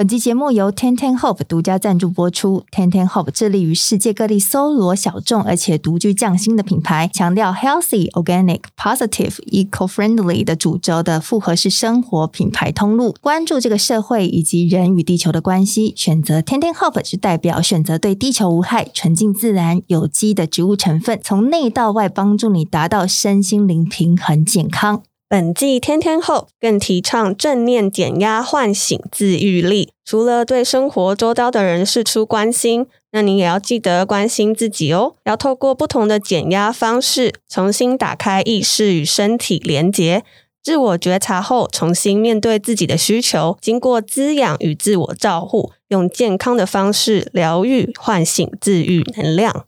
本期节目由 Ten Ten Hope 独家赞助播出。Ten Ten Hope 致力于世界各地搜罗小众而且独具匠心的品牌，强调 healthy、organic、positive、eco-friendly 的主轴的复合式生活品牌通路，关注这个社会以及人与地球的关系。选择 Ten Ten Hope 是代表选择对地球无害、纯净自然、有机的植物成分，从内到外帮助你达到身心灵平衡健康。本季天天后更提倡正念减压，唤醒自愈力。除了对生活周遭的人释出关心，那你也要记得关心自己哦。要透过不同的减压方式，重新打开意识与身体连结，自我觉察后，重新面对自己的需求。经过滋养与自我照护，用健康的方式疗愈、唤醒自愈能量。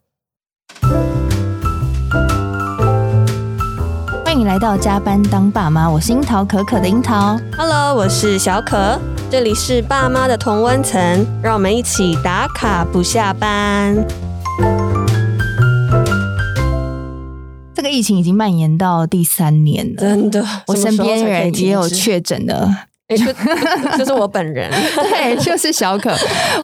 欢迎来到加班当爸妈，我是樱桃可可的樱桃。Hello，我是小可，这里是爸妈的同温层，让我们一起打卡不下班。这个疫情已经蔓延到第三年了，真的，我身边人也有确诊的。就 就是我本人，对，就是小可。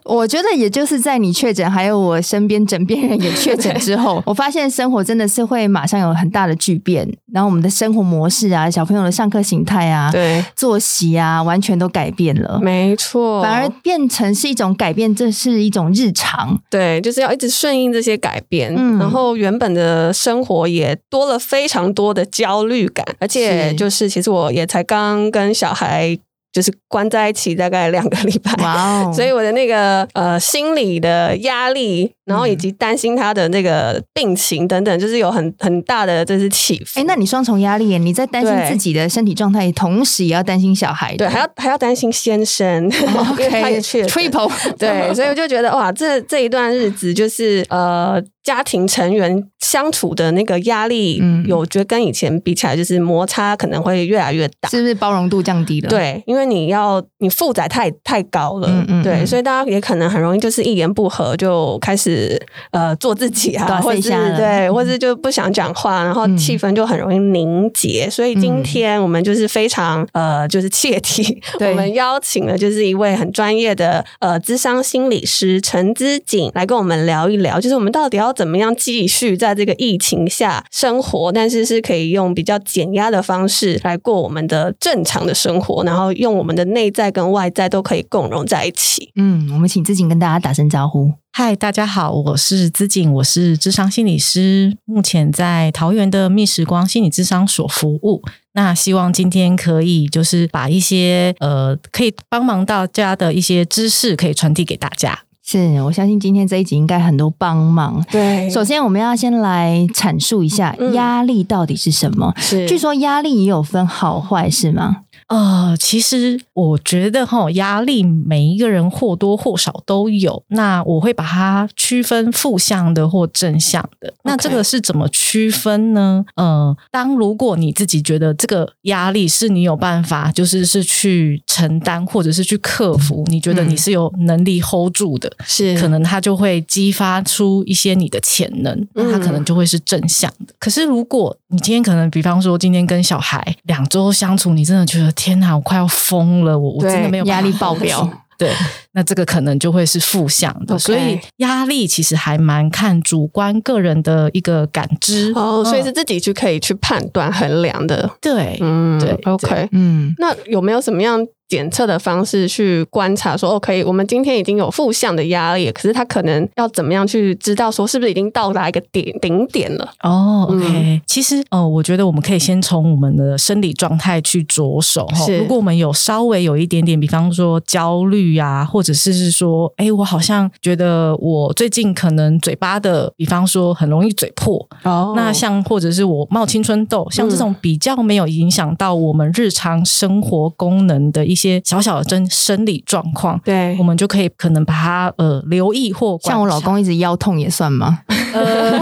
我觉得也就是在你确诊，还有我身边枕边人也确诊之后，我发现生活真的是会马上有很大的巨变。然后我们的生活模式啊，小朋友的上课形态啊，对，作息啊，完全都改变了。没错，反而变成是一种改变，这是一种日常。对，就是要一直顺应这些改变。嗯，然后原本的生活也多了非常多的焦虑感，而且就是其实我也才刚跟小孩。就是关在一起大概两个礼拜，哇哦！所以我的那个呃心理的压力，然后以及担心他的那个病情等等，就是有很很大的就是起伏。哎，那你双重压力，你在担心自己的身体状态，同时也要担心小孩，对，还要还要担心先生，OK，他也确实，triple，对，所以我就觉得哇，这这一段日子就是呃。家庭成员相处的那个压力，嗯，有觉得跟以前比起来，就是摩擦可能会越来越大，是不是包容度降低了？对，因为你要你负载太太高了，嗯嗯，对，所以大家也可能很容易就是一言不合就开始呃做自己啊，或者是对，或者是就不想讲话，然后气氛就很容易凝结。嗯、所以今天我们就是非常呃就是切题，我们邀请了就是一位很专业的呃智商心理师陈之锦来跟我们聊一聊，就是我们到底要。怎么样继续在这个疫情下生活？但是是可以用比较减压的方式来过我们的正常的生活，然后用我们的内在跟外在都可以共融在一起。嗯，我们请姿瑾跟大家打声招呼。嗨，大家好，我是资瑾，我是智商心理师，目前在桃园的觅时光心理智商所服务。那希望今天可以就是把一些呃可以帮忙大家的一些知识可以传递给大家。是，我相信今天这一集应该很多帮忙。对，首先我们要先来阐述一下压力到底是什么。是，据说压力也有分好坏，是吗？呃，其实我觉得哈，压力每一个人或多或少都有。那我会把它区分负向的或正向的。那这个是怎么区分呢？呃，当如果你自己觉得这个压力是你有办法，就是是去承担或者是去克服，你觉得你是有能力 hold 住的，是、嗯、可能它就会激发出一些你的潜能，那它可能就会是正向的。嗯、可是如果你今天可能，比方说今天跟小孩两周相处，你真的觉得。天哪，我快要疯了！我我真的没有压力爆表。对，那这个可能就会是负向的。Okay. 所以压力其实还蛮看主观个人的一个感知哦，oh, 所以是自己去可以去判断衡量的。对，嗯，对，OK，嗯，那有没有什么样？检测的方式去观察说，说 OK，我们今天已经有负向的压力，可是他可能要怎么样去知道说是不是已经到达一个顶顶点了？哦，OK，嗯，其实哦，我觉得我们可以先从我们的生理状态去着手哈。如果我们有稍微有一点点，比方说焦虑啊，或者是是说，哎，我好像觉得我最近可能嘴巴的，比方说很容易嘴破哦，那像或者是我冒青春痘，像这种比较没有影响到我们日常生活功能的一。些小小的真生理状况，对，我们就可以可能把它呃留意或像我老公一直腰痛也算吗？呃，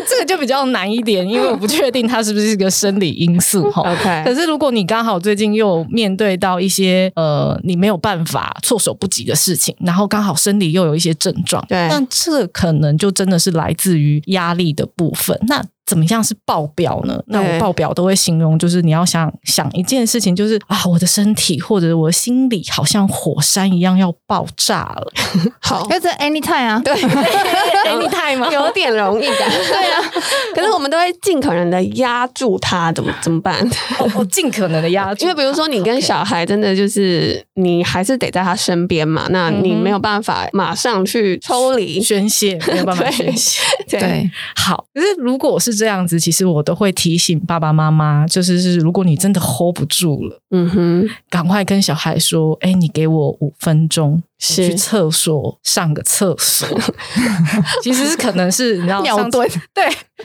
这个就比较难一点，因为我不确定它是不是一个生理因素 哈。OK，可是如果你刚好最近又面对到一些呃你没有办法措手不及的事情，然后刚好生理又有一些症状，对，那这可能就真的是来自于压力的部分。那怎么样是爆表呢？那我爆表都会形容，就是你要想想一件事情，就是啊，我的身体或者我的心里好像火山一样要爆炸了。好，那这 anytime 啊，对，anytime 吗？有点容易的，对啊。可是我们都会尽可能的压住它，怎么怎么办？我尽可能的压住，因为比如说你跟小孩真的就是你还是得在他身边嘛，那你没有办法马上去抽离宣泄，没有办法 宣泄。对，好。可是如果是这样子，其实我都会提醒爸爸妈妈，就是是如果你真的 hold 不住了，嗯哼，赶快跟小孩说，哎，你给我五分钟。是去厕所上个厕所，其实是可能是你知道尿遁，对，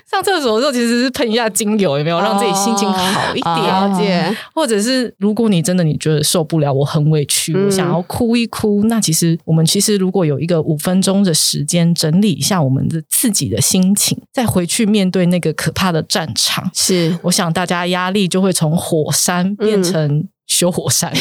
上厕所的时候其实是喷一下精油，有没有让自己心情好一点？了解。或者是如果你真的你觉得受不了，我很委屈，我想要哭一哭，那其实我们其实如果有一个五分钟的时间整理一下我们的自己的心情，再回去面对那个可怕的战场，是我想大家压力就会从火山变成。修火山，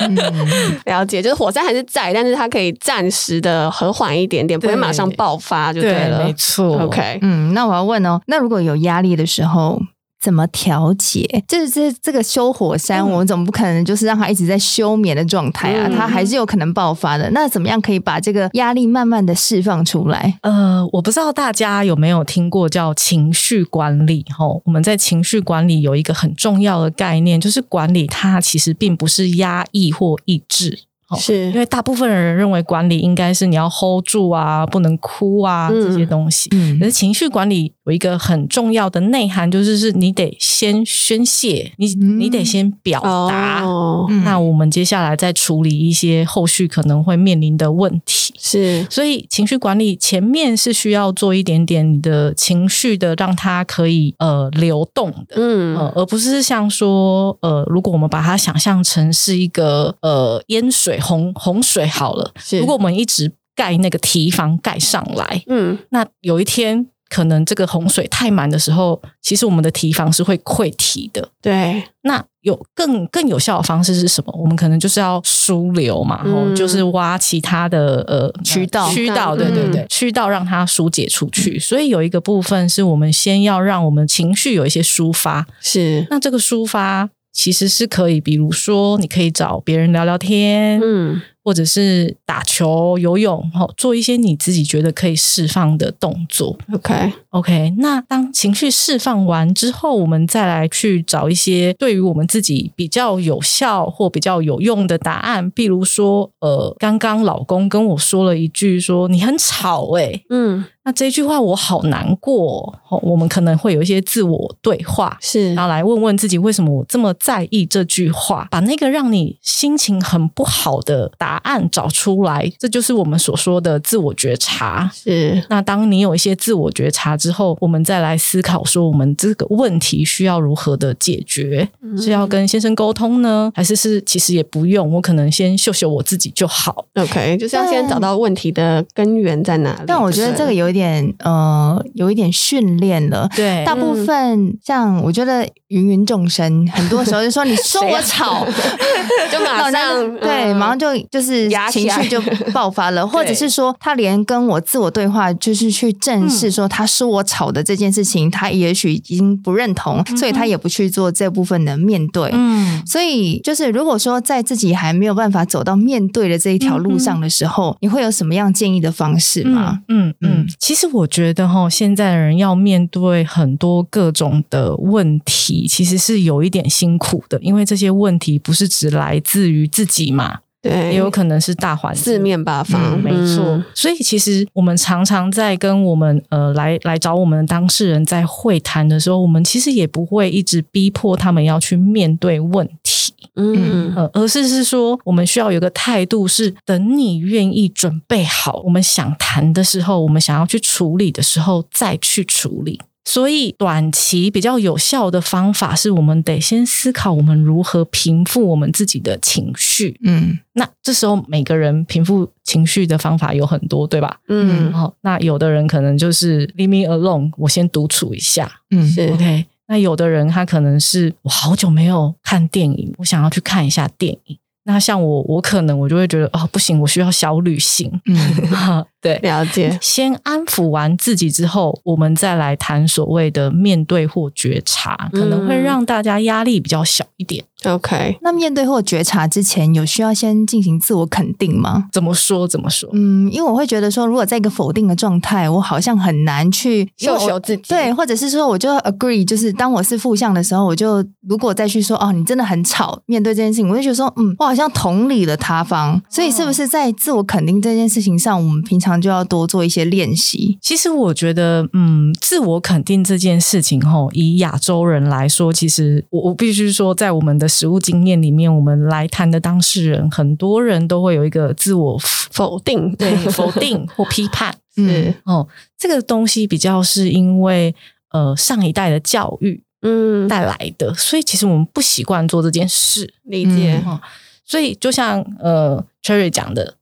嗯，了解，就是火山还是在，但是它可以暂时的和缓一点点，不会马上爆发就对了，对，没错。OK，嗯，那我要问哦，那如果有压力的时候？怎么调节？就是这这个修火山，嗯、我们总不可能就是让它一直在休眠的状态啊，嗯、它还是有可能爆发的。那怎么样可以把这个压力慢慢的释放出来？呃，我不知道大家有没有听过叫情绪管理？齁，我们在情绪管理有一个很重要的概念，就是管理它其实并不是压抑或抑制。是因为大部分人认为管理应该是你要 hold 住啊，不能哭啊、嗯、这些东西。嗯，可是情绪管理有一个很重要的内涵，就是是你得先宣泄，你、嗯、你得先表达。哦，那我们接下来再处理一些后续可能会面临的问题。是，所以情绪管理前面是需要做一点点你的情绪的，让它可以呃流动的。嗯、呃，而不是像说呃，如果我们把它想象成是一个呃淹水。洪洪水好了，是如果我们一直盖那个提防盖上来，嗯，那有一天可能这个洪水太满的时候，其实我们的堤防是会溃堤的。对，那有更更有效的方式是什么？我们可能就是要疏流嘛，然后、嗯、就是挖其他的呃渠道渠道，对对对，嗯、渠道让它疏解出去。所以有一个部分是我们先要让我们情绪有一些抒发，是那这个抒发。其实是可以，比如说，你可以找别人聊聊天，嗯，或者是打球、游泳，哈，做一些你自己觉得可以释放的动作。OK，OK。那当情绪释放完之后，我们再来去找一些对于我们自己比较有效或比较有用的答案。比如说，呃，刚刚老公跟我说了一句，说你很吵，欸，诶嗯。那这句话我好难过，我们可能会有一些自我对话，是，然后来问问自己为什么我这么在意这句话，把那个让你心情很不好的答案找出来，这就是我们所说的自我觉察。是，那当你有一些自我觉察之后，我们再来思考说，我们这个问题需要如何的解决？嗯、是要跟先生沟通呢，还是是其实也不用，我可能先秀秀我自己就好？OK，就是要先找到问题的根源在哪里。但我觉得这个有一点呃，有一点训练了。对，大部分像我觉得芸芸众生，很多时候就说你说我吵，就马上对，马上就就是情绪就爆发了，或者是说他连跟我自我对话，就是去正视说他说我吵的这件事情，他也许已经不认同，所以他也不去做这部分的面对。嗯，所以就是如果说在自己还没有办法走到面对的这一条路上的时候，你会有什么样建议的方式吗？嗯嗯，其实我。我觉得哈，现在的人要面对很多各种的问题，其实是有一点辛苦的，因为这些问题不是只来自于自己嘛，对，也有可能是大环境四面八方，嗯、没错。所以其实我们常常在跟我们呃来来找我们的当事人在会谈的时候，我们其实也不会一直逼迫他们要去面对问题。嗯，呃，而是是说，我们需要有个态度，是等你愿意准备好，我们想谈的时候，我们想要去处理的时候，再去处理。所以，短期比较有效的方法，是我们得先思考我们如何平复我们自己的情绪。嗯，那这时候每个人平复情绪的方法有很多，对吧？嗯，好，那有的人可能就是 leave me alone，我先独处一下。嗯，是 OK。那有的人他可能是我好久没有看电影，我想要去看一下电影。那像我，我可能我就会觉得哦，不行，我需要小旅行。嗯，对，了解。先安抚完自己之后，我们再来谈所谓的面对或觉察，可能会让大家压力比较小一点。OK，那面对或觉察之前，有需要先进行自我肯定吗？怎么说？怎么说？嗯，因为我会觉得说，如果在一个否定的状态，我好像很难去要求自己。对，或者是说，我就 agree，就是当我是负向的时候，我就如果再去说哦，你真的很吵，面对这件事情，我就觉得说，嗯，我好像同理了他方。所以，是不是在自我肯定这件事情上，我们平常就要多做一些练习？其实，我觉得，嗯，自我肯定这件事情，吼，以亚洲人来说，其实我我必须说，在我们的实务经验里面，我们来谈的当事人，很多人都会有一个自我否定，对，否定或批判，是哦，这个东西比较是因为呃上一代的教育，嗯，带来的，所以其实我们不习惯做这件事，理解，哦，所以就像呃 Cherry 讲的。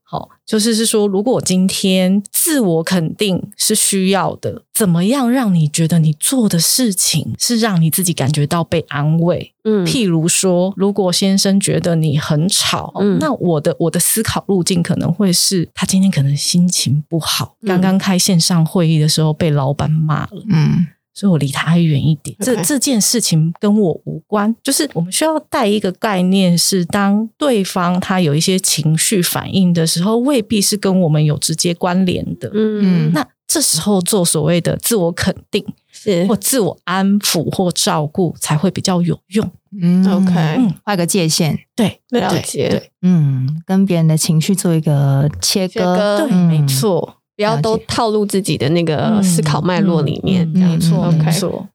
就是是说，如果今天自我肯定是需要的，怎么样让你觉得你做的事情是让你自己感觉到被安慰？嗯，譬如说，如果先生觉得你很吵，嗯，那我的我的思考路径可能会是他今天可能心情不好，刚刚开线上会议的时候被老板骂了，嗯。所以我离他还远一点。这这件事情跟我无关，就是我们需要带一个概念，是当对方他有一些情绪反应的时候，未必是跟我们有直接关联的。嗯，那这时候做所谓的自我肯定，是或自我安抚或照顾才会比较有用。嗯，OK，嗯，画个界限，对，了解，对，嗯，跟别人的情绪做一个切割，对，没错。不要都套路自己的那个思考脉络里面，这样子。OK，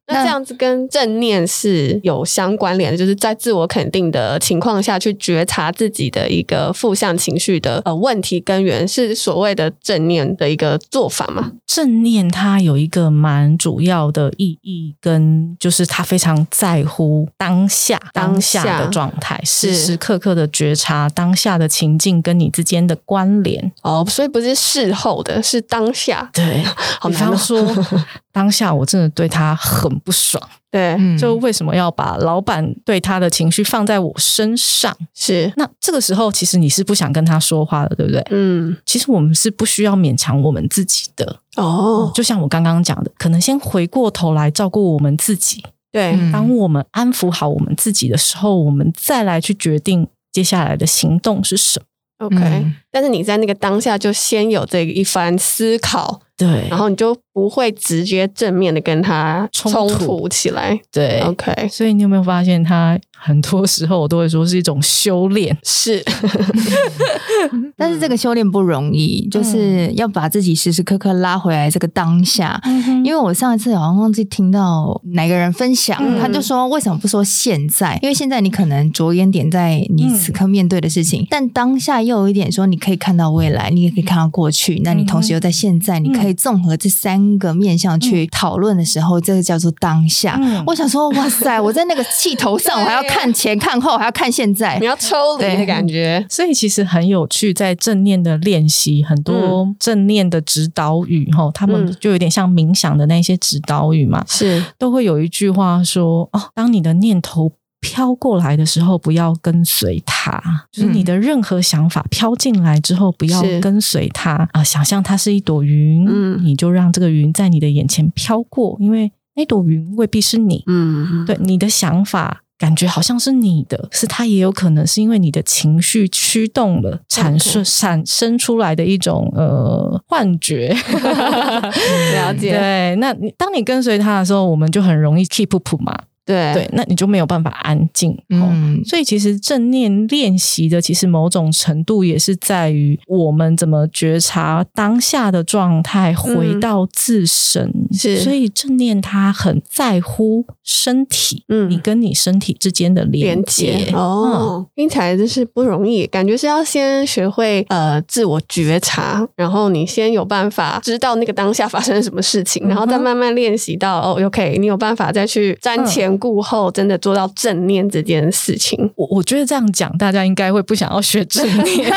那这样子跟正念是有相关联的，就是在自我肯定的情况下去觉察自己的一个负向情绪的呃问题根源，是所谓的正念的一个做法吗？正念它有一个蛮主要的意义，跟就是他非常在乎当下当下的状态，时时刻刻的觉察当下的情境跟你之间的关联。哦，所以不是事后的。是当下，对，好比方说，当下我真的对他很不爽，对，就为什么要把老板对他的情绪放在我身上？是，那这个时候其实你是不想跟他说话的，对不对？嗯，其实我们是不需要勉强我们自己的哦。就像我刚刚讲的，可能先回过头来照顾我们自己，对，当我们安抚好我们自己的时候，我们再来去决定接下来的行动是什么。OK，嗯，但是你在那个当下就先有这一番思考，对，然后你就不会直接正面的跟他冲突。起来，对，OK。所以你有没有发现他？很多时候我都会说是一种修炼，是，但是这个修炼不容易，就是要把自己时时刻刻拉回来这个当下。嗯、因为我上一次好像忘记听到哪个人分享，嗯、他就说为什么不说现在？因为现在你可能着眼点在你此刻面对的事情，嗯、但当下又有一点说你可以看到未来，你也可以看到过去，那你同时又在现在，你可以综合这三个面向去讨论的时候，这个叫做当下。嗯、我想说，哇塞，我在那个气头上，我还要。看前看后，还要看现在，你要抽离的感觉，所以其实很有趣。在正念的练习，很多正念的指导语，哈、嗯，他们就有点像冥想的那些指导语嘛，是。都会有一句话说：哦，当你的念头飘过来的时候，不要跟随它，就是你的任何想法飘进来之后，不要跟随它啊、呃，想象它是一朵云，嗯，你就让这个云在你的眼前飘过，因为那朵云未必是你，嗯，对，你的想法。感觉好像是你的，是它也有可能是因为你的情绪驱动了，产生产生出来的一种呃幻觉。了解。对，那你当你跟随他的时候，我们就很容易 keep up 嘛。对对，那你就没有办法安静。嗯，所以其实正念练习的，其实某种程度也是在于我们怎么觉察当下的状态，回到自身。是，所以正念它很在乎身体，嗯，你跟你身体之间的连接。哦，听起来真是不容易，感觉是要先学会呃自我觉察，然后你先有办法知道那个当下发生了什么事情，然后再慢慢练习到哦，OK，你有办法再去瞻前。顾后真的做到正念这件事情，我我觉得这样讲，大家应该会不想要学正念。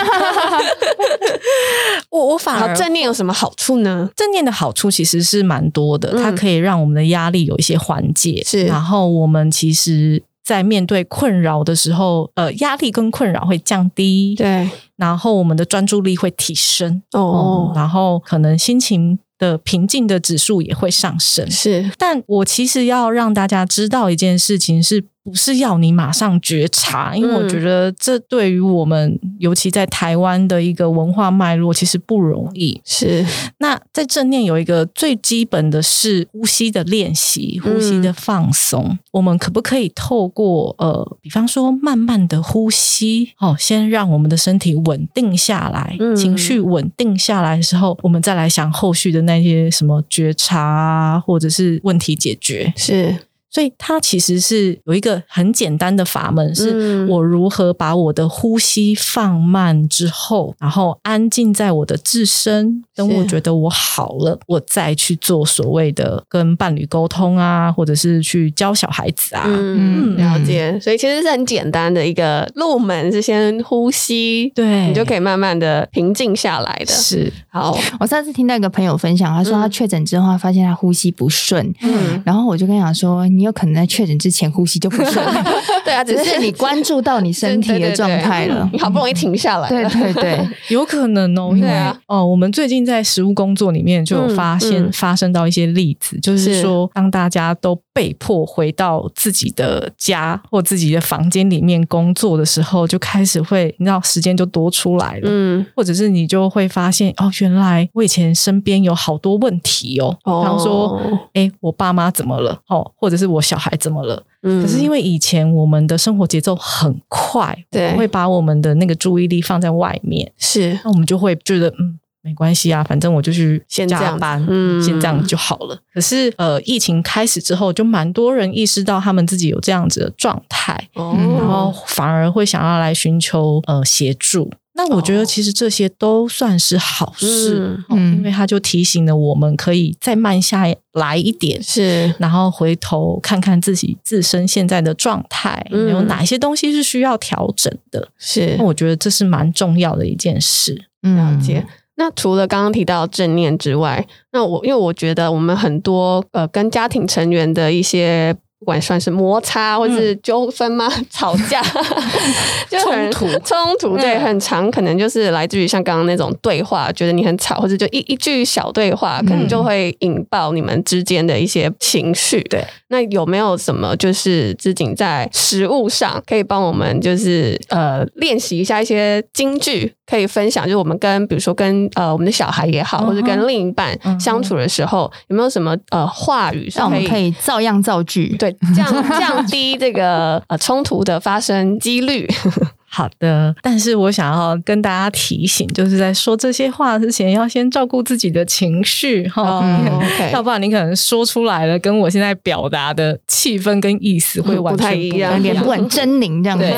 我我反而正念有什么好处呢？正念的好处其实是蛮多的，嗯、它可以让我们的压力有一些缓解，是。然后我们其实在面对困扰的时候，呃，压力跟困扰会降低，对，然后我们的专注力会提升，哦、嗯，然后可能心情的平静的指数也会上升。是，但我其实要让大家知道一件事情是。不是要你马上觉察，因为我觉得这对于我们，嗯、尤其在台湾的一个文化脉络，其实不容易。是，那在正念有一个最基本的是呼吸的练习，呼吸的放松。嗯、我们可不可以透过呃，比方说慢慢的呼吸，哦，先让我们的身体稳定下来，嗯、情绪稳定下来的时候，我们再来想后续的那些什么觉察啊，或者是问题解决。是。所以它其实是有一个很简单的法门，是我如何把我的呼吸放慢之后，然后安静在我的自身，等我觉得我好了，我再去做所谓的跟伴侣沟通啊，或者是去教小孩子啊。嗯，了解。所以其实是很简单的一个入门，是先呼吸，对，你就可以慢慢的平静下来的。是。好，我上次听到一个朋友分享，他说他确诊之后，他发现他呼吸不顺，嗯，然后我就跟他讲说，你。你有可能在确诊之前呼吸就不顺，对啊，只是你关注到你身体的状态了，你好不容易停下来，对对对，有可能哦，因为哦，我们最近在实务工作里面就有发现发生到一些例子，就是。说当大家都被迫回到自己的家或自己的房间里面工作的时候，就开始会你知道时间就多出来了，嗯，或者是你就会发现哦，原来我以前身边有好多问题哦，比方说，哎，我爸妈怎么了？哦，或者是我小孩怎么了？嗯，可是因为以前我们的生活节奏很快，对，会把我们的那个注意力放在外面，是，那我们就会觉得嗯，没关系啊，反正我就去先加班，嗯，先这样就好了。可是呃，疫情开始之后，就蛮多人意识到他们自己有这样子的状态，哦，然后反而会想要来寻求呃协助。那我觉得其实这些都算是好事，嗯，因为他就提醒了我们可以再慢下来一点，是，然后回头看看自己自身现在的状态，嗯，有哪些东西是需要调整的，是。那我觉得这是蛮重要的一件事。嗯，了解。那除了刚刚提到正念之外，那我因为我觉得我们很多呃跟家庭成员的一些。不管算是摩擦或是纠纷吗？嗯、吵架，就很冲突，冲突对，很长，可能就是来自于像刚刚那种对话，觉得你很吵，或者就一一句小对话，可能就会引爆你们之间的一些情绪。对，那有没有什么就是姿瑾在食物上可以帮我们，就是呃练习一下一些金句？可以分享，就是我们跟比如说跟呃我们的小孩也好，或者跟另一半相处的时候，有没有什么呃话语我们可以照样造句？对，降 降低这个呃冲突的发生几率。好的，但是我想要跟大家提醒，就是在说这些话之前，要先照顾自己的情绪哈，哦嗯 okay、要不然你可能说出来了，跟我现在表达的气氛跟意思会完全不太一样，脸不很狰狞这样子，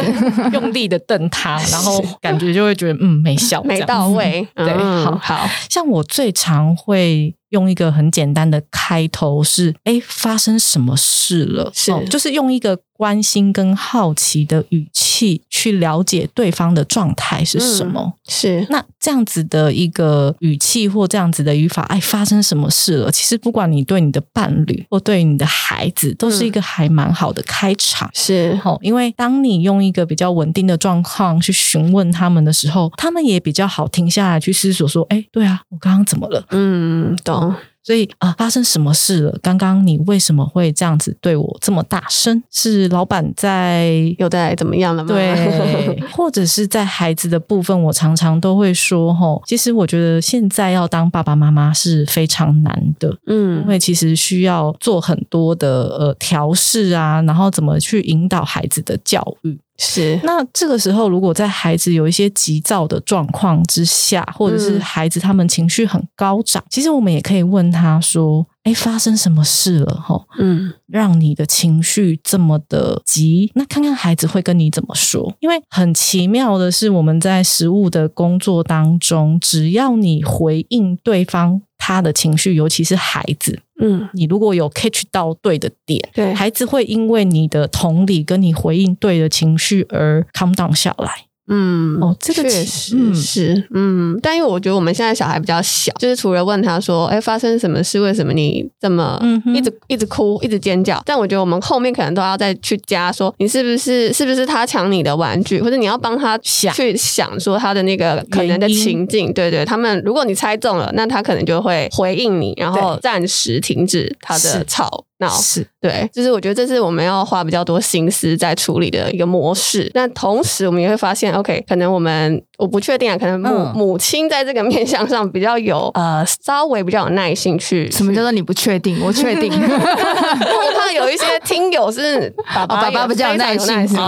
用力的瞪他，然后 感觉就会觉得嗯没效，没到位，对，嗯、好好。像我最常会。用一个很简单的开头是，哎，发生什么事了？是，哦，就是用一个关心跟好奇的语气去了解对方的状态是什么。嗯，是，那这样子的一个语气或这样子的语法，哎，发生什么事了？其实不管你对你的伴侣或对你的孩子，都是一个还蛮好的开场。是，哦，因为当你用一个比较稳定的状况去询问他们的时候，他们也比较好停下来去思索说，哎，对啊，我刚刚怎么了？嗯，懂。所以啊，发生什么事了？刚刚你为什么会这样子对我这么大声？是老板在又在怎么样了吗？对，或者是在孩子的部分，我常常都会说，吼，其实我觉得现在要当爸爸妈妈是非常难的，嗯，因为其实需要做很多的呃调试啊，然后怎么去引导孩子的教育。是，那这个时候，如果在孩子有一些急躁的状况之下，或者是孩子他们情绪很高涨，嗯、其实我们也可以问他说：“哎，发生什么事了？吼，嗯，让你的情绪这么的急？那看看孩子会跟你怎么说。因为很奇妙的是，我们在实务的工作当中，只要你回应对方。”他的情绪，尤其是孩子，嗯，你如果有 catch 到对的点，对，孩子会因为你的同理跟你回应对的情绪而 calm down 下来，嗯，哦，这个确实是，嗯，但因为我觉得我们现在小孩比较小，就是除了问他说，哎，发生什么事？为什么你这么一直一直哭，一直尖叫？但我觉得我们后面可能都要再去加说，你是不是是不是他抢你的玩具，或者你要帮他想去想说他的那个可能的情境，对对，他们如果你猜中了，那他可能就会回应你，然后暂时停止他的吵。闹是对，就是我觉得这是我们要花比较多心思在处理的一个模式。那同时，我们也会发现，OK，可能我们我不确定啊，可能母、嗯、母亲在这个面向上比较有呃，稍微比较有耐心去。什么叫做你不确定？我确定。我看有一些听友是 爸爸，爸爸比较有耐心，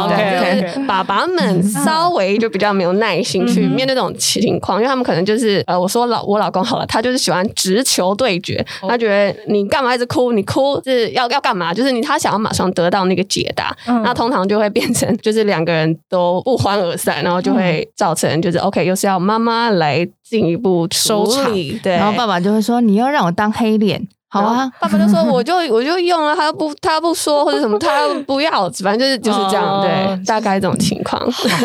对，就是爸爸们稍微就比较没有耐心去面对这种情况，因为他们可能就是呃，我说老我老公好了，他就是喜欢直球对决，他觉得你干嘛一直哭？你哭是要要干嘛？就是你他想要马上得到那个解答，嗯、那通常就会变成 就是两个人都不欢而散，然后就会造成就是 OK，又是要妈妈来进一步收场，对，然后爸爸就会说你要让我当黑脸。好啊，爸爸就说我就 我就用了，他不他不说或者什么，他不要，反正就是就是这样，对，大概这种情况。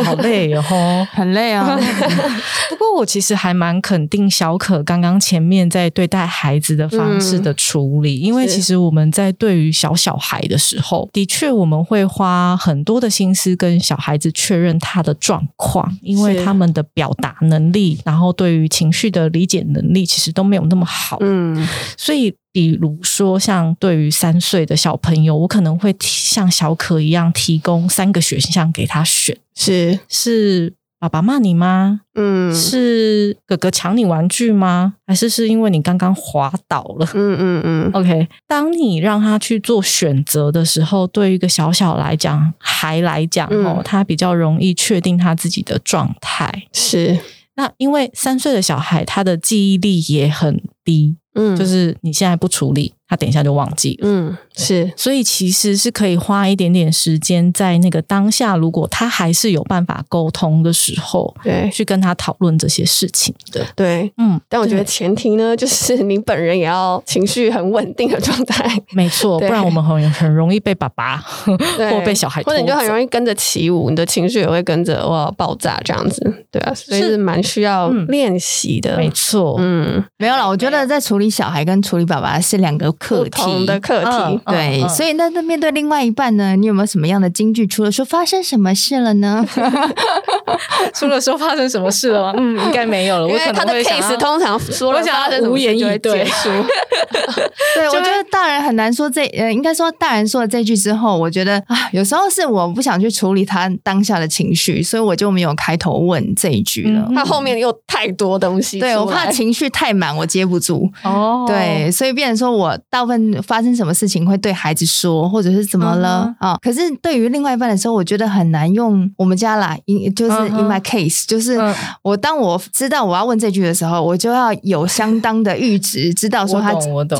好累哦，很累啊。不过我其实还蛮肯定小可刚刚前面在对待孩子的方式的处理，因为其实我们在对于小小孩的时候，的确我们会花很多的心思跟小孩子确认他的状况，因为他们的表达能力，然后对于情绪的理解能力，其实都没有那么好。嗯，所以。比如说，像对于三岁的小朋友，我可能会像小可一样提供三个选项给他选：是是爸爸骂你吗？嗯，是哥哥抢你玩具吗？还是是因为你刚刚滑倒了？嗯嗯嗯。OK，当你让他去做选择的时候，对于一个小小来讲，孩来讲哦，他比较容易确定他自己的状态。是。那因为三岁的小孩，他的记忆力也很低。嗯，就是你现在不处理，他等一下就忘记了。嗯，是，所以其实是可以花一点点时间，在那个当下，如果他还是有办法沟通的时候，对，去跟他讨论这些事情的。对，嗯，但我觉得前提呢，就是你本人也要情绪很稳定的状态。没错，不然我们很很容易被爸爸 或被小孩，或者你就很容易跟着起舞，你的情绪也会跟着哇爆炸这样子。对啊，所以是。蛮需要练习的。没错，嗯，没有了，我觉得在处理小孩跟处理爸爸是两个。课题的课题，对，所以那那面对另外一半呢，你有没有什么样的金句？除了说发生什么事了呢？除了说发生什么事了吗？嗯，应该没有了。因为他的 case 通常说了发生无言以对。对，我觉得大人很难说这，呃，应该说大人说了这句之后，我觉得啊，有时候是我不想去处理他当下的情绪，所以我就没有开头问这一句了。他后面又太多东西，对，我怕情绪太满，我接不住。哦，对，所以变成说我。大部分发生什么事情会对孩子说，或者是怎么了啊、uh huh. 哦？可是对于另外一半的时候，我觉得很难用我们家啦，in，就是 in my case，、uh huh. 就是我当我知道我要问这句的时候，我就要有相当的阈值，知道说他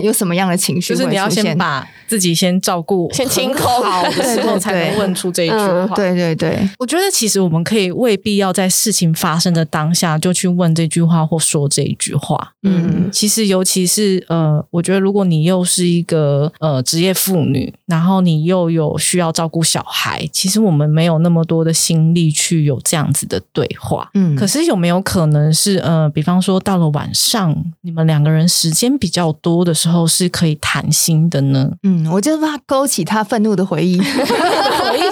有什么样的情绪，就是你要先把自己先照顾、先清空好的时候，才能问出这一句话。对对对，我觉得其实我们可以未必要在事情发生的当下就去问这句话或说这一句话。嗯，其实尤其是呃，我觉得如果你又是一个呃职业妇女，然后你又有需要照顾小孩，其实我们没有那么多的心力去有这样子的对话。嗯，可是有没有可能是呃，比方说到了晚上，你们两个人时间比较多的时候，是可以谈心的呢？嗯，我就怕勾起他愤怒的回忆，回忆，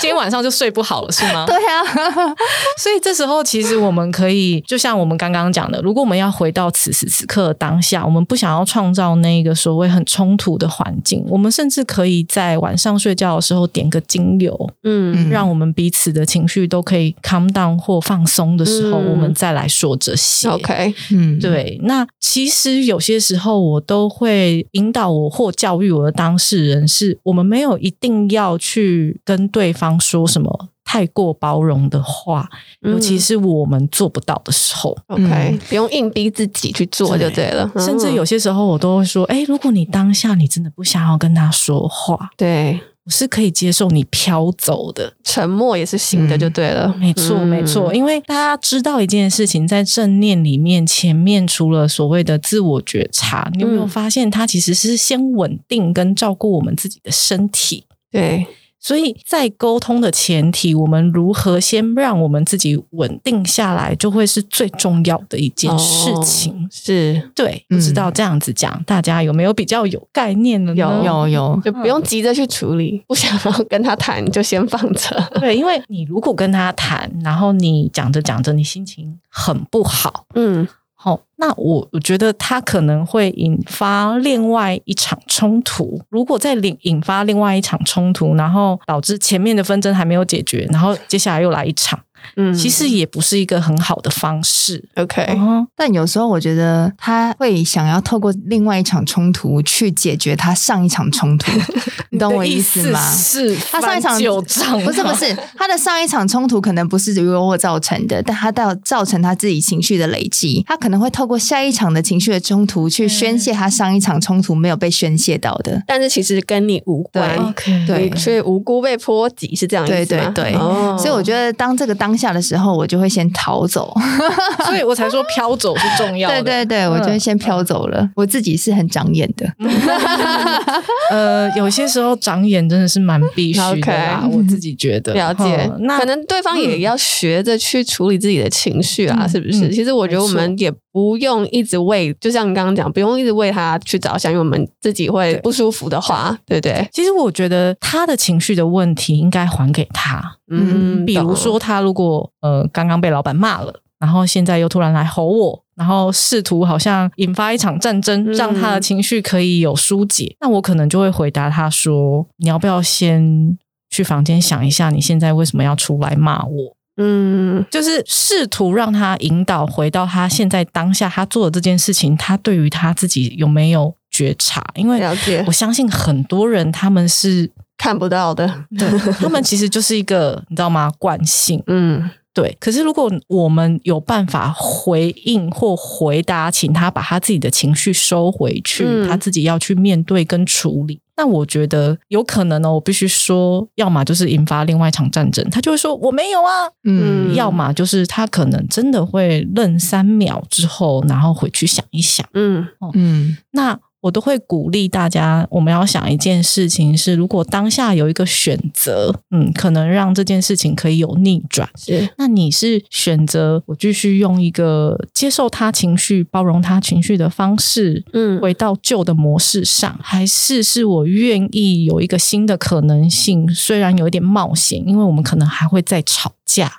今天晚上就睡不好了，是吗？对啊，所以这时候其实我们可以，就像我们刚刚讲的，如果我们要回到此时此刻当下，我们不想要创造那个所谓很冲突的环境，我们甚至可以在晚上睡觉的时候点个精油，嗯，让我们彼此的情绪都可以 calm down 或放松的时候，嗯、我们再来说这些。OK，嗯，对。那其实有些时候我都会引导我或教育我的当事人，是我们没有一定要去跟对方说什么。太过包容的话，尤其是我们做不到的时候，OK，、嗯、不用硬逼自己去做就对了。对，甚至有些时候，我都会说：“哎、欸，如果你当下你真的不想要跟他说话，对，我是可以接受你飘走的，沉默也是行的，就对了。嗯”没错，没错，因为大家知道一件事情，在正念里面，前面除了所谓的自我觉察，你有没有发现，它其实是先稳定跟照顾我们自己的身体？对。所以在沟通的前提，我们如何先让我们自己稳定下来，就会是最重要的一件事情。哦、是对，不知道这样子讲，嗯、大家有没有比较有概念呢？有有有，就不用急着去处理，嗯、不想要跟他谈，就先放着。对，因为你如果跟他谈，然后你讲着讲着，你心情很不好，嗯。好，那我我觉得他可能会引发另外一场冲突。如果再引引发另外一场冲突，然后导致前面的纷争还没有解决，然后接下来又来一场。嗯，其实也不是一个很好的方式。OK，嗯，但有时候我觉得他会想要透过另外一场冲突去解决他上一场冲突，你懂我意思吗？是，他上一场有账，不是不是，他的上一场冲突可能不是由我造成的，但他到造成他自己情绪的累积，他可能会透过下一场的情绪的冲突去宣泄他上一场冲突没有被宣泄到的，但是其实跟你无关。OK，对，所以无辜被波及是这样意思吗？对对对，哦，所以我觉得当这个当下的时候，我就会先逃走，所以我才说飘走是重要的。对对对，我就会先飘走了。我自己是很长眼的，呃，有些时候长眼真的是蛮必须的啦。我自己觉得了解，那可能对方也要学着去处理自己的情绪啊，是不是？其实我觉得我们也不用一直为，就像你刚刚讲，不用一直为他去着想，因为我们自己会不舒服的话，对不对？其实我觉得他的情绪的问题应该还给他。嗯，比如说他如果呃刚刚被老板骂了，然后现在又突然来吼我，然后试图好像引发一场战争，让他的情绪可以有疏解，那我可能就会回答他说：“你要不要先去房间想一下，你现在为什么要出来骂我？”嗯，就是试图让他引导回到他现在当下他做的这件事情，他对于他自己有没有觉察？因为了解我相信很多人他们是。看不到的，对，他们其实就是一个，你知道吗？惯性，嗯，对。可是如果我们有办法回应或回答，请他把他自己的情绪收回去，嗯、他自己要去面对跟处理，那我觉得有可能呢。我必须说，要么就是引发另外一场战争，他就会说我没有啊，嗯，要么就是他可能真的会愣三秒之后，然后回去想一想，嗯嗯，那。我都会鼓励大家，我们要想一件事情是：如果当下有一个选择，嗯，可能让这件事情可以有逆转，是，那你是选择我继续用一个接受他情绪、包容他情绪的方式，嗯，回到旧的模式上，还是是我愿意有一个新的可能性？虽然有一点冒险，因为我们可能还会再吵。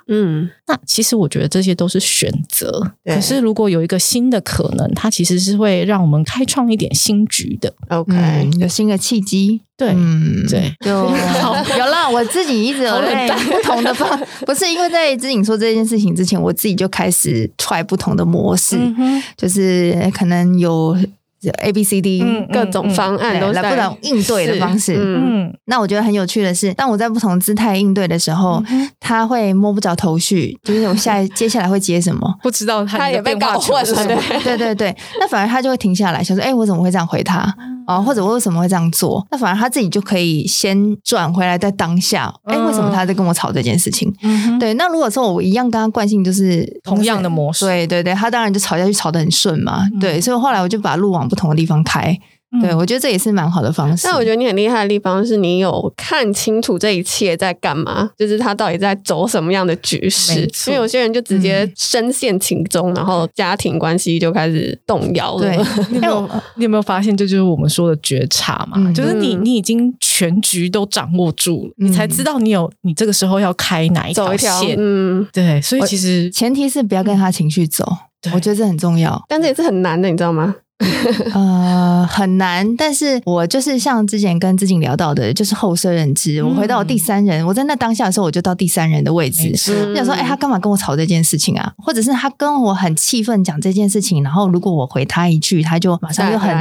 嗯，那其实我觉得这些都是选择。对可是如果有一个新的可能，它其实是会让我们开创一点新局的。OK，、嗯、有新的契机。对，嗯，对，有好 有啦。我自己一直有在不同的方，不是因为在姿颖说这件事情之前，我自己就开始 try 不同的模式，嗯、就是可能有。A B C D 各种方案都来不同应对的方式。嗯，那我觉得很有趣的是，当我在不同姿态应对的时候，他会摸不着头绪，就是我下 接下来会接什么，不知道他也被搞混了。对 对对对，那反而他就会停下来，想说：“哎，我怎么会这样回他？啊，或者我为什么会这样做？”那反而他自己就可以先转回来，在当下，哎，为什么他在跟我吵这件事情？对。那如果说我一样跟他惯性就是同样的模式，对对对，他当然就吵下去吵得很顺嘛。对，所以后来我就把路往不同的地方开。对，我觉得这也是蛮好的方式。那我觉得你很厉害的地方是你有看清楚这一切在干嘛，就是他到底在走什么样的局势。错因为有些人就直接深陷情中，嗯、然后家庭关系就开始动摇了。对，你有没有，你有没有发现，这就是我们说的觉察嘛？嗯、就是你你已经全局都掌握住了，嗯、你才知道你有你这个时候要开哪一条线。嗯，对，所以其实前提是不要跟他情绪走，我觉得这很重要，但这也是很难的，你知道吗？呃，很难，但是我就是像之前跟志景聊到的，就是后设认知。我回到我第三人，我在那当下的时候，我就到第三人的位置，你想说，哎，他干嘛跟我吵这件事情啊？或者是他跟我很气愤讲这件事情，然后如果我回他一句，他就马上又很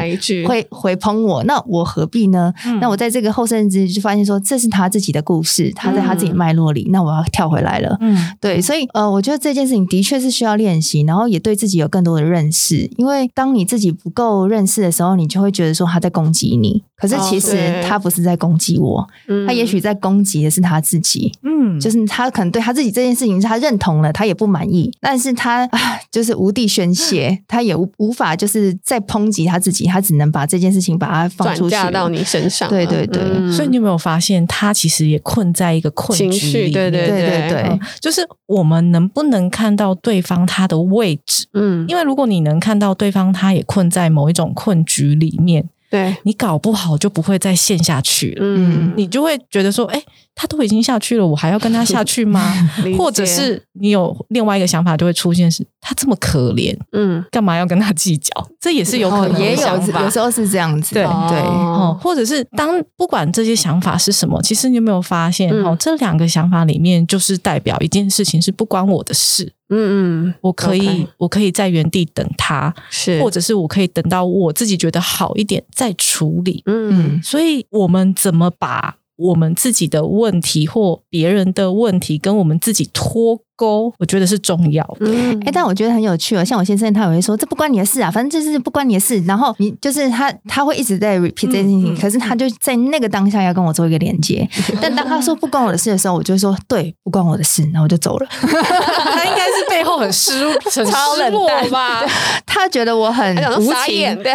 会回喷我，那我何必呢？那我在这个后设认知就发现说，这是他自己的故事，他在他自己脉络里，那我要跳回来了。嗯，对，所以呃，我觉得这件事情的确是需要练习，然后也对自己有更多的认识，因为当你自己。不够认识的时候，你就会觉得说他在攻击你。可是其实他不是在攻击我，哦、他也许在攻击的是他自己。嗯，就是他可能对他自己这件事情是他认同了，他也不满意，但是他啊，就是无地宣泄，他也无无法就是再抨击他自己，他只能把这件事情把它放出去，到你身上。对对对，嗯、所以你有没有发现，他其实也困在一个困局里面？情绪，对对。对对对、嗯，就是我们能不能看到对方他的位置？嗯，因为如果你能看到对方，他也困在某一种困局里面。对，你搞不好就不会再陷下去了，嗯，你就会觉得说，哎，他都已经下去了，我还要跟他下去吗？或者是你有另外一个想法就会出现是，他这么可怜，嗯，干嘛要跟他计较？这也是有可能，也有有时候是这样子，对。对，哦，或者是当不管这些想法是什么，其实你有没有发现，哦，这两个想法里面就是代表一件事情是不关我的事。嗯嗯，我可以，Okay. 我可以在原地等他，是，或者是我可以等到我自己觉得好一点再处理。嗯，所以我们怎么把我们自己的问题或别人的问题跟我们自己脱钩，我觉得是重要的。嗯，哎、欸，但我觉得很有趣哦。像我先生，他也会说：“这不关你的事啊，反正这是不关你的事。”然后你就是他，他会一直在 repeat 这件事情。嗯、可是他就在那个当下要跟我做一个连接。嗯、但当他说不关我的事的时候，我就说：“对，不关我的事。”然后我就走了。他 应该是背后很失落，很失落吧？他觉得我很无情，对。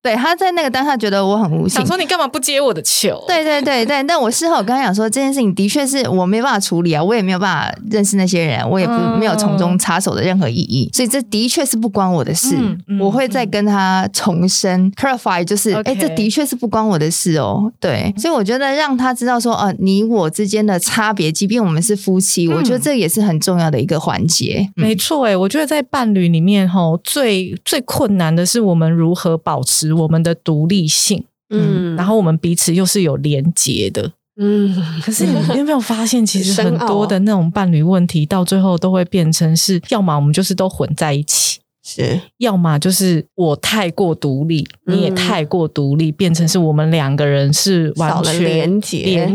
对，他在那个当下觉得我很无情，想说你干嘛不接我的球？对对对对，但我事后我跟他讲说，这件事情的确是我没办法处理啊，我也没有办法认识那些人，我也不没有从中插手的任何意义，所以这的确是不关我的事。嗯嗯、我会再跟他重申 clarify，就是哎这的确是不关我的事哦。对，所以我觉得让他知道说，呃，你我之间的差别，即便我们是夫妻，嗯、我觉得这也是很重要的一个环节。嗯、没错，哎，我觉得在伴侣里面，哈，最最困难的是我们如何保持。我们的独立性，嗯，然后我们彼此又是有连结的，嗯。可是你有没有发现，其实很多的那种伴侣问题，到最后都会变成是，要么我们就是都混在一起。是，要么就是我太过独立，嗯、你也太过独立，变成是我们两个人是完全连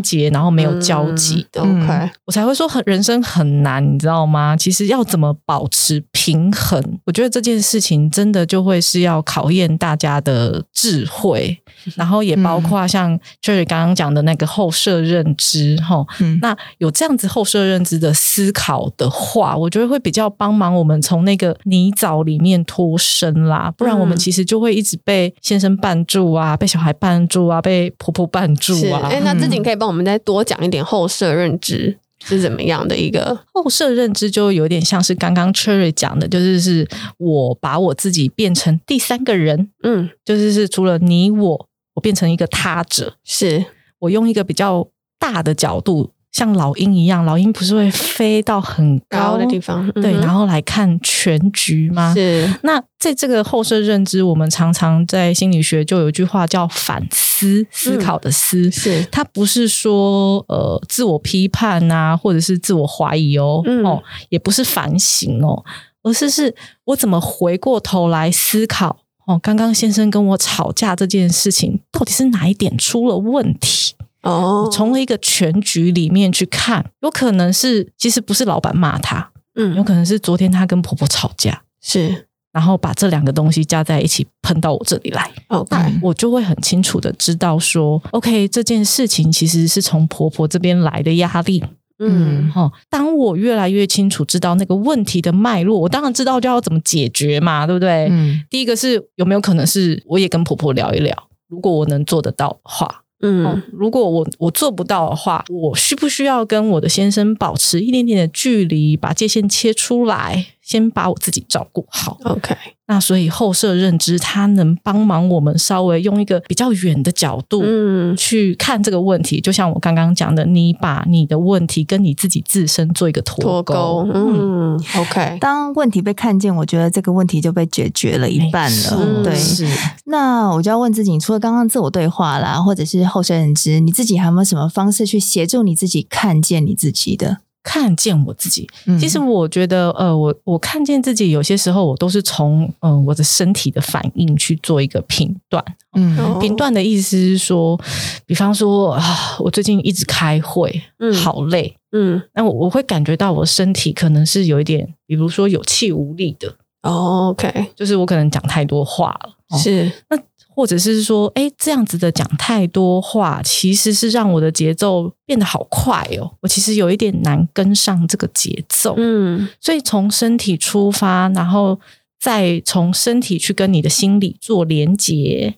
结，然后没有交集的。嗯、OK，我才会说很人生很难，你知道吗？其实要怎么保持平衡，我觉得这件事情真的就会是要考验大家的智慧，然后也包括像 Cherry 刚刚讲的那个后设认知，哈、嗯，那有这样子后设认知的思考的话，我觉得会比较帮忙我们从那个泥沼里面脱身啦，不然我们其实就会一直被先生绊住啊，被小孩绊住啊，被婆婆绊住啊。哎，那自己可以帮我们再多讲一点后设认知是怎么样的一个？后设认知，就有点像是刚刚 Cherry 讲的，就是是我把我自己变成第三个人，嗯，就是是除了你我，我变成一个他者，是。我用一个比较大的角度。像老鹰一样，老鹰不是会飞到很高，高的地方，对，然后来看全局吗？是。那在这个后设认知，我们常常在心理学就有一句话叫反思，思考的思，嗯、是。它不是说呃自我批判啊，或者是自我怀疑哦，嗯、哦，也不是反省哦，而是是我怎么回过头来思考哦，刚刚先生跟我吵架这件事情，到底是哪一点出了问题？哦，从一个全局里面去看，有可能是其实不是老板骂他，嗯，有可能是昨天他跟婆婆吵架，是，然后把这两个东西加在一起喷到我这里来，OK，我就会很清楚的知道说，OK，这件事情其实是从婆婆这边来的压力，嗯，哈，当我越来越清楚知道那个问题的脉络，我当然知道就要怎么解决嘛，对不对？嗯，第一个是有没有可能是我也跟婆婆聊一聊，如果我能做得到的话。嗯、如果我我做不到的话，我需不需要跟我的先生保持一点点的距离，把界限切出来？先把我自己照顾好，OK。那所以后设认知它能帮忙我们稍微用一个比较远的角度，嗯，去看这个问题。嗯、就像我刚刚讲的，你把你的问题跟你自己自身做一个脱钩，嗯，OK。当问题被看见，我觉得这个问题就被解决了一半了。嗯、对，是。那我就要问自己，除了刚刚自我对话啦，或者是后设认知，你自己还有没有什么方式去协助你自己看见你自己的？看见我自己，其实我觉得，呃，我我看见自己，有些时候我都是从嗯、呃、我的身体的反应去做一个评断。嗯，评断的意思是说，比方说啊，我最近一直开会，嗯，好累，嗯，那我我会感觉到我身体可能是有一点，比如说有气无力的。哦，OK，就是我可能讲太多话了。哦、是，那或者是说，哎，这样子的讲太多话，其实是让我的节奏变得好快哦。我其实有一点难跟上这个节奏。嗯，所以从身体出发，然后再从身体去跟你的心理做连接。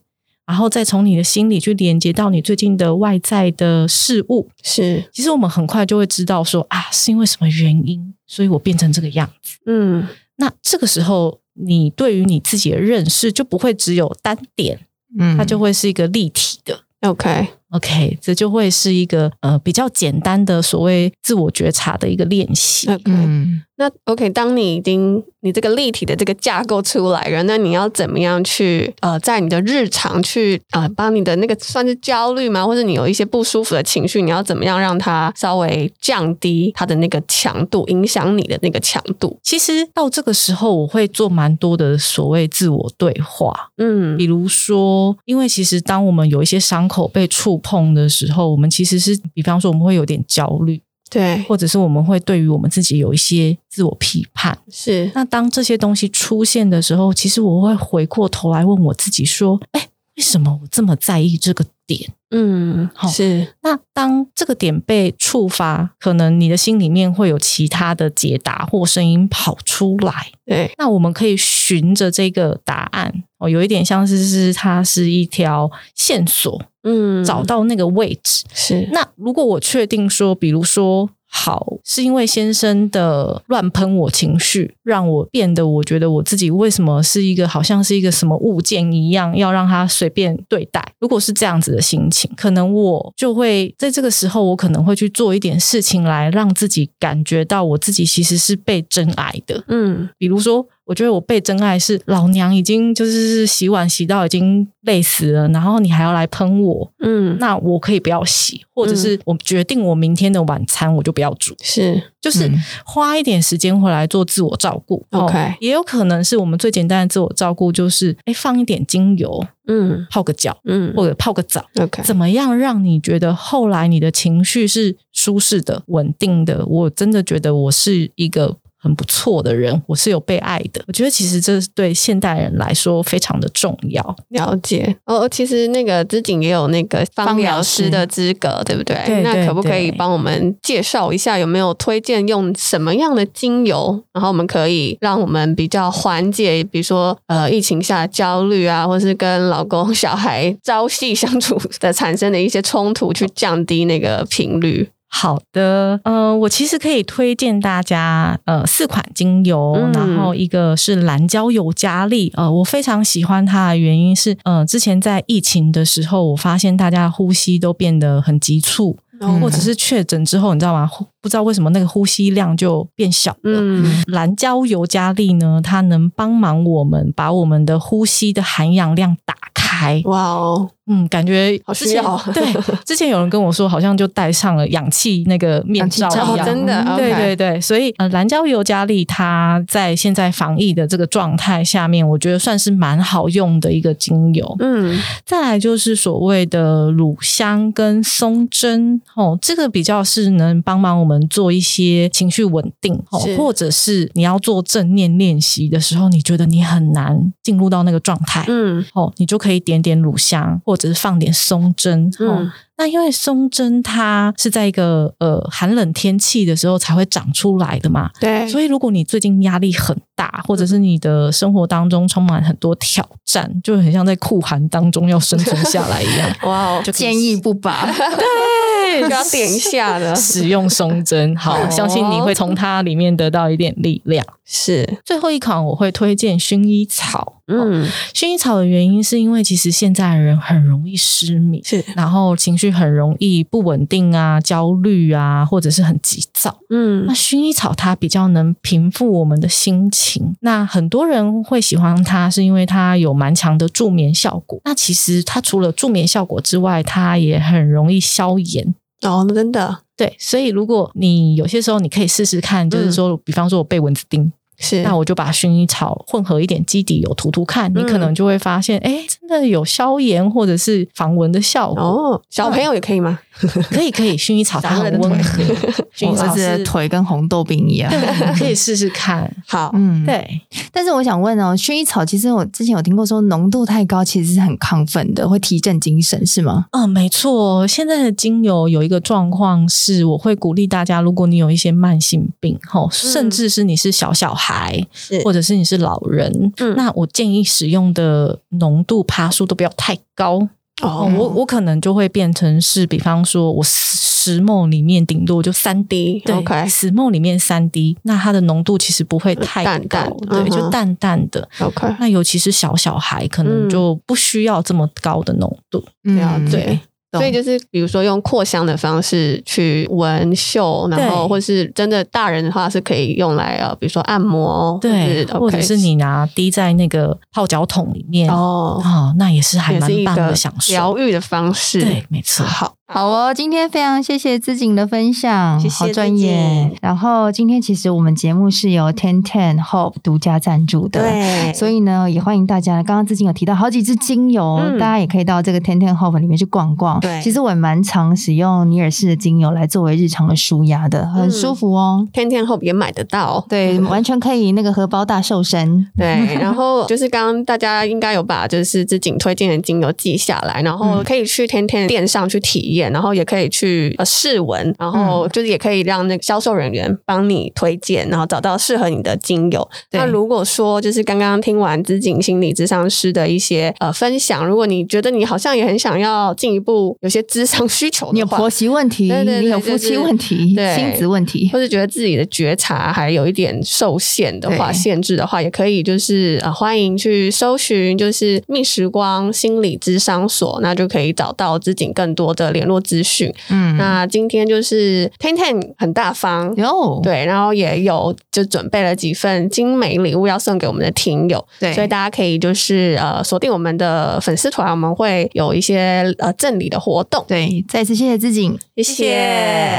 然后再从你的心理去连接到你最近的外在的事物，是，其实我们很快就会知道说啊，是因为什么原因，所以我变成这个样子。嗯，那这个时候你对于你自己的认识就不会只有单点，嗯，它就会是一个立体的。OK OK，这就会是一个呃比较简单的所谓自我觉察的一个练习。OK，嗯，那 OK，当你已经你这个立体的这个架构出来了，那你要怎么样去呃在你的日常去呃帮你的那个算是焦虑吗？或者你有一些不舒服的情绪，你要怎么样让它稍微降低它的那个强度，影响你的那个强度？其实到这个时候，我会做蛮多的所谓自我对话。嗯，比如说，因为其实当我们有一些伤口被触碰的时候，我们其实是，比方说，我们会有点焦虑，对，或者是我们会对于我们自己有一些自我批判，是。那当这些东西出现的时候，其实我会回过头来问我自己说：“哎，为什么我这么在意这个点？”嗯，好，是。那当这个点被触发，可能你的心里面会有其他的解答或声音跑出来。对，那我们可以循着这个答案哦，有一点像是是它是一条线索，嗯，找到那个位置。是。那如果我确定说，比如说。好，是因为先生的乱喷我情绪，让我变得我觉得我自己为什么是一个好像是一个什么物件一样，要让他随便对待。如果是这样子的心情，可能我就会在这个时候，我可能会去做一点事情来让自己感觉到我自己其实是被真爱的。嗯，比如说。我觉得我被真爱是老娘已经就是洗碗洗到已经累死了，然后你还要来喷我，嗯，那我可以不要洗，或者是我决定我明天的晚餐我就不要煮，是，就是花一点时间回来做自我照顾。OK，哦，也有可能是我们最简单的自我照顾就是，哎，放一点精油，嗯，泡个脚，嗯，或者泡个澡，OK，怎么样让你觉得后来你的情绪是舒适的、稳定的？我真的觉得我是一个。很不错的人，我是有被爱的。我觉得其实这是对现代人来说非常的重要。了解哦，其实那个姿瑾也有那个芳疗师的资格，对不对？对，对，对。那可不可以帮我们介绍一下，有没有推荐用什么样的精油？然后我们可以让我们比较缓解，比如说呃疫情下焦虑啊，或是跟老公小孩朝夕相处的产生的一些冲突，去降低那个频率。好的，呃，我其实可以推荐大家，呃，四款精油，嗯、然后一个是蓝椒尤加利，呃，我非常喜欢它的原因是，呃，之前在疫情的时候，我发现大家呼吸都变得很急促，然后、或者是确诊之后，你知道吗？不知道为什么那个呼吸量就变小了。嗯、蓝椒尤加利呢，它能帮忙我们把我们的呼吸的含氧量打开。哇哦！嗯，感觉好需要。对，之前有人跟我说，好像就戴上了氧气那个面罩一样，真的。对对对，所以呃，蓝椒尤加利它在现在防疫的这个状态下面，我觉得算是蛮好用的一个精油。嗯，再来就是所谓的乳香跟松针哦，这个比较是能帮忙我们做一些情绪稳定哦，或者是你要做正念练习的时候，你觉得你很难进入到那个状态，嗯，哦，你就可以点点乳香或或者是放点松针，嗯，那因为松针它是在一个呃寒冷天气的时候才会长出来的嘛，对，所以如果你最近压力很大，或者是你的生活当中充满很多挑战，就很像在酷寒当中要生存下来一样，哇，就建议不拔，对，就要点一下的，使用松针，好，相信你会从它里面得到一点力量。是。最后一款，我会推荐薰衣草。嗯，薰衣草的原因是因为其实现在的人很容易失眠，是，然后情绪很容易不稳定啊、焦虑啊，或者是很急躁。嗯，那薰衣草它比较能平复我们的心情。那很多人会喜欢它，是因为它有蛮强的助眠效果。那其实它除了助眠效果之外，它也很容易消炎。哦，真的。对，所以如果你有些时候你可以试试看，就是说，嗯、比方说我被蚊子叮，是，那我就把薰衣草混合一点基底油涂涂看，你可能就会发现，哎、嗯，真的有消炎或者是防蚊的效果。哦，小朋友也可以吗？可以，可以，薰衣草它很温和，薰衣草是腿跟红豆饼一样，可以试试看。好，嗯，对。但是我想问哦，薰衣草其实我之前有听过说浓度太高，其实是很亢奋的，会提振精神，是吗？嗯，没错。现在的精油有一个状况是，我会鼓励大家，如果你有一些慢性病，吼，甚至是你是小小孩，是或者是你是老人，嗯，那我建议使用的浓度趴数都不要太高。哦，我我可能就会变成是，比方说我石梦里面顶多就三滴，对，十 ml 里面三滴，那它的浓度其实不会太高，淡淡对，就淡淡的。OK，那尤其是小小孩，可能就不需要这么高的浓度。嗯，对。所以就是，比如说用扩香的方式去闻嗅，然后或是真的大人的话是可以用来呃，比如说按摩，对，或者是你拿滴在那个泡脚桶里面哦，哦，那也是还蛮棒的享受，疗愈的方式，对，没错，好。好哦，今天非常谢谢资景的分享，谢谢好专业。然后今天其实我们节目是由 Ten Ten Hope 独家赞助的，对，所以呢也欢迎大家。刚刚资景有提到好几支精油，嗯、大家也可以到这个 Ten Ten Hope 里面去逛逛。对，其实我也蛮常使用尼尔氏的精油来作为日常的舒压的，很舒服哦。嗯、Ten Ten Hope 也买得到，对，完全可以那个荷包大瘦身。对，然后就是刚刚大家应该有把就是资景推荐的精油记下来，然后可以去 Ten Ten 店上去体验，然后也可以。去呃试闻，然后就是也可以让那个销售人员帮你推荐，然后找到适合你的精油。那如果说就是刚刚听完资景心理咨商师的一些呃分享，如果你觉得你好像也很想要进一步有些咨商需求的话，你有婆媳问题，对对对，你有夫妻问题，对亲子问题，或者觉得自己的觉察还有一点受限的话，限制的话，也可以就是呃欢迎去搜寻就是觅时光心理咨商所，那就可以找到资景更多的联络资讯。嗯，那今天就是 Ten Ten 很大方哟，对，然后也有就准备了几份精美礼物要送给我们的听友，对，所以大家可以就是呃锁定我们的粉丝团，我们会有一些呃赠礼的活动。对，再次谢谢志景，谢谢。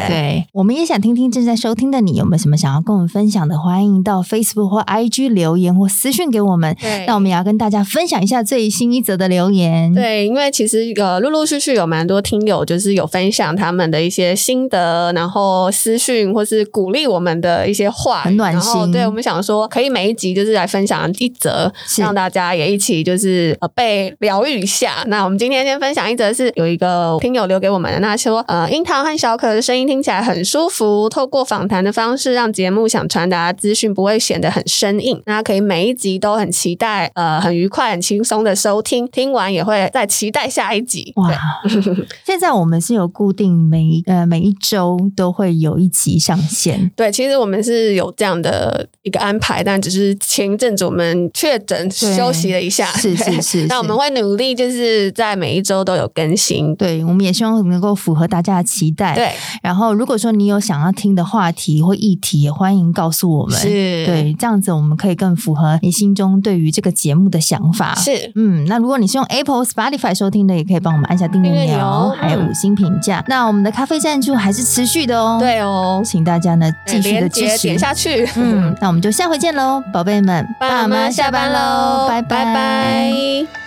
对，我们也想听听正在收听的你有没有什么想要跟我们分享的，欢迎到 Facebook 或 IG 留言或私讯给我们。对，那我们也要跟大家分享一下最新一则的留言。对，因为其实呃陆陆续续有蛮多听友就是有分享。他们的一些心得，然后私讯或是鼓励我们的一些话，很暖心。对，我们想说，可以每一集就是来分享一则，是让大家也一起就是呃被疗愈一下。那我们今天先分享一则，是有一个听友留给我们的，那说呃樱桃和小可的声音听起来很舒服，透过访谈的方式让节目想传达资讯不会显得很生硬。那可以每一集都很期待，呃，很愉快、很轻松的收听，听完也会再期待下一集。哇，现在我们是有固定。每一呃每一周都会有一集上线，对，其实我们是有这样的一个安排，但只是前一阵子我们确诊休息了一下，是是是，那我们会努力，就是在每一周都有更新，对，我们也希望能够符合大家的期待，对。然后如果说你有想要听的话题或议题，也欢迎告诉我们，是。对，这样子我们可以更符合你心中对于这个节目的想法，是，嗯，那如果你是用 Apple Spotify 收听的，也可以帮我们按下订阅钮，还有五星评价。那我们的咖啡赞助还是持续的哦，对哦，请大家呢继续的支持，点下去。嗯，那我们就下回见喽，宝贝们，爸妈下班喽，拜拜。拜拜。